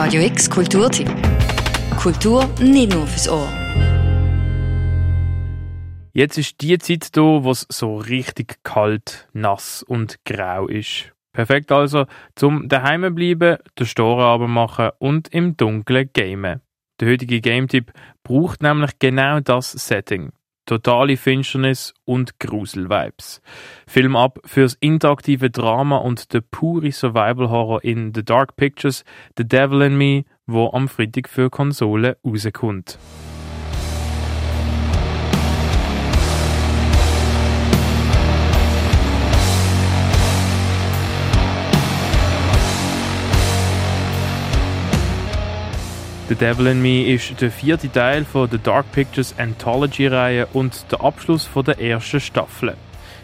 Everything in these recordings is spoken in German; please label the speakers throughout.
Speaker 1: Radio X Kulturtipp. Kultur nicht nur fürs Ohr.
Speaker 2: Jetzt ist die Zeit da, wo es so richtig kalt, nass und grau ist. Perfekt also zum daheim bleiben, den Storen machen und im Dunkeln gamen. Der heutige Game-Tipp braucht nämlich genau das Setting. Totale Finsternis und Grusel-Vibes. Film ab fürs interaktive Drama und der pure Survival-Horror in The Dark Pictures, The Devil in Me, wo am Freitag für Konsolen rauskommt. The Devil in Me ist der vierte Teil von der Dark Pictures Anthology-Reihe und der Abschluss von der ersten Staffel.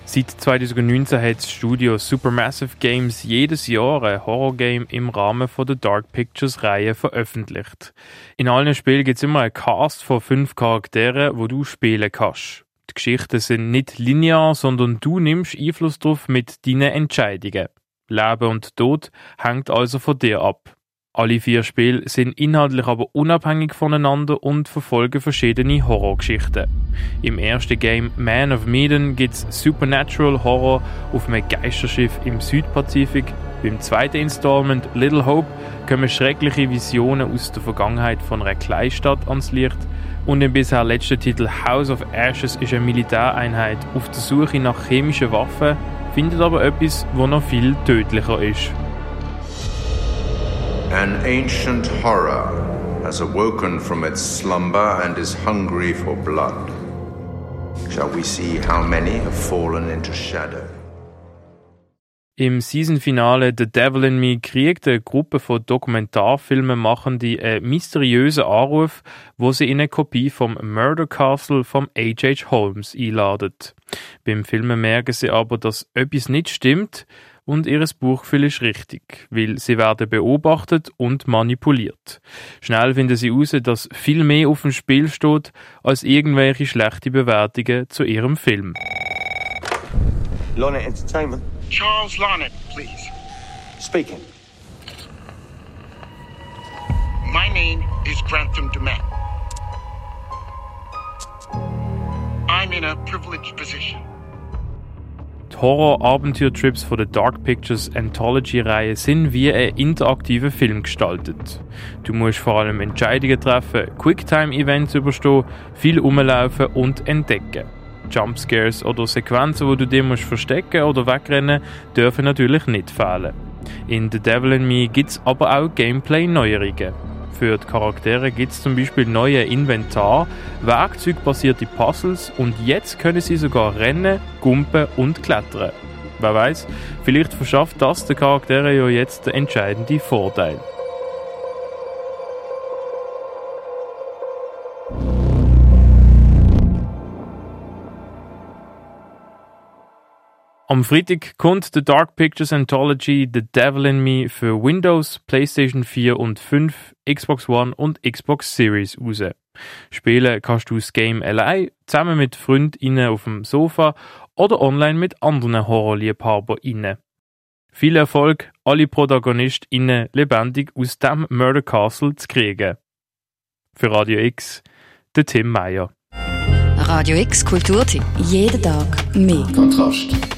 Speaker 2: Seit 2019 hat das Studio Supermassive Games jedes Jahr ein Horrorgame im Rahmen von der Dark Pictures Reihe veröffentlicht. In allen Spielen gibt es immer einen Cast von fünf Charakteren, wo du spielen kannst. Die Geschichten sind nicht linear, sondern du nimmst Einfluss darauf mit deinen Entscheidungen. Leben und Tod hängt also von dir ab. Alle vier Spiele sind inhaltlich aber unabhängig voneinander und verfolgen verschiedene Horrorgeschichten. Im ersten Game Man of Medan gibt's Supernatural Horror auf einem Geisterschiff im Südpazifik. Beim zweiten Installment Little Hope kommen schreckliche Visionen aus der Vergangenheit von einer Kleinstadt ans Licht. Und im bisher letzten Titel House of Ashes ist eine Militäreinheit auf der Suche nach chemischen Waffen, findet aber etwas, wo noch viel tödlicher ist.
Speaker 3: An ancient horror has awoken from its slumber and is hungry for blood. Shall we see how many have fallen into shadow?
Speaker 2: Im Seasonfinale The Devil in Me kriegt eine Gruppe von Dokumentarfilmemachenden einen mysteriösen Anruf, wo sie in eine Kopie vom Murder Castle vom H.H. Holmes einladet. Beim Filmen merken sie aber, dass etwas nicht stimmt und ihres Buchgefühl ist richtig, weil sie werden beobachtet und manipuliert. Schnell finden sie heraus, dass viel mehr auf dem Spiel steht als irgendwelche schlechte Bewertungen zu ihrem Film.
Speaker 4: Lonnet Entertainment.
Speaker 5: Charles Larnett, please.
Speaker 4: Speaking.
Speaker 5: My name is Grantham Dumet. I'm in a privileged position.
Speaker 2: Horror-Abenteuer-Trips von der Dark Pictures Anthology-Reihe sind wie ein interaktiver Film gestaltet. Du musst vor allem Entscheidungen treffen, Quicktime-Events überstehen, viel rumlaufen und entdecken. Jumpscares oder Sequenzen, wo du dir musst verstecken oder wegrennen, dürfen natürlich nicht fehlen. In The Devil in Me gibt es aber auch Gameplay-Neuerungen. Für die Charaktere gibt es zum Beispiel neue Inventar, werkzeugbasierte Puzzles und jetzt können sie sogar rennen, gumpen und klettern. Wer weiß, vielleicht verschafft das den Charakteren ja jetzt den entscheidenden Vorteil. Am Freitag kommt The Dark Pictures Anthology The Devil in Me für Windows, PlayStation 4 und 5, Xbox One und Xbox Series raus. Spielen kannst du das Game allein, zusammen mit FreundInnen auf dem Sofa oder online mit anderen HorrorliebhaberInnen. Viel Erfolg, alle ProtagonistInnen lebendig aus dem Murder Castle zu kriegen. Für Radio X, der Tim Meyer.
Speaker 1: Radio X Kulturtipp. Jeden Tag mehr.
Speaker 6: Kontrast.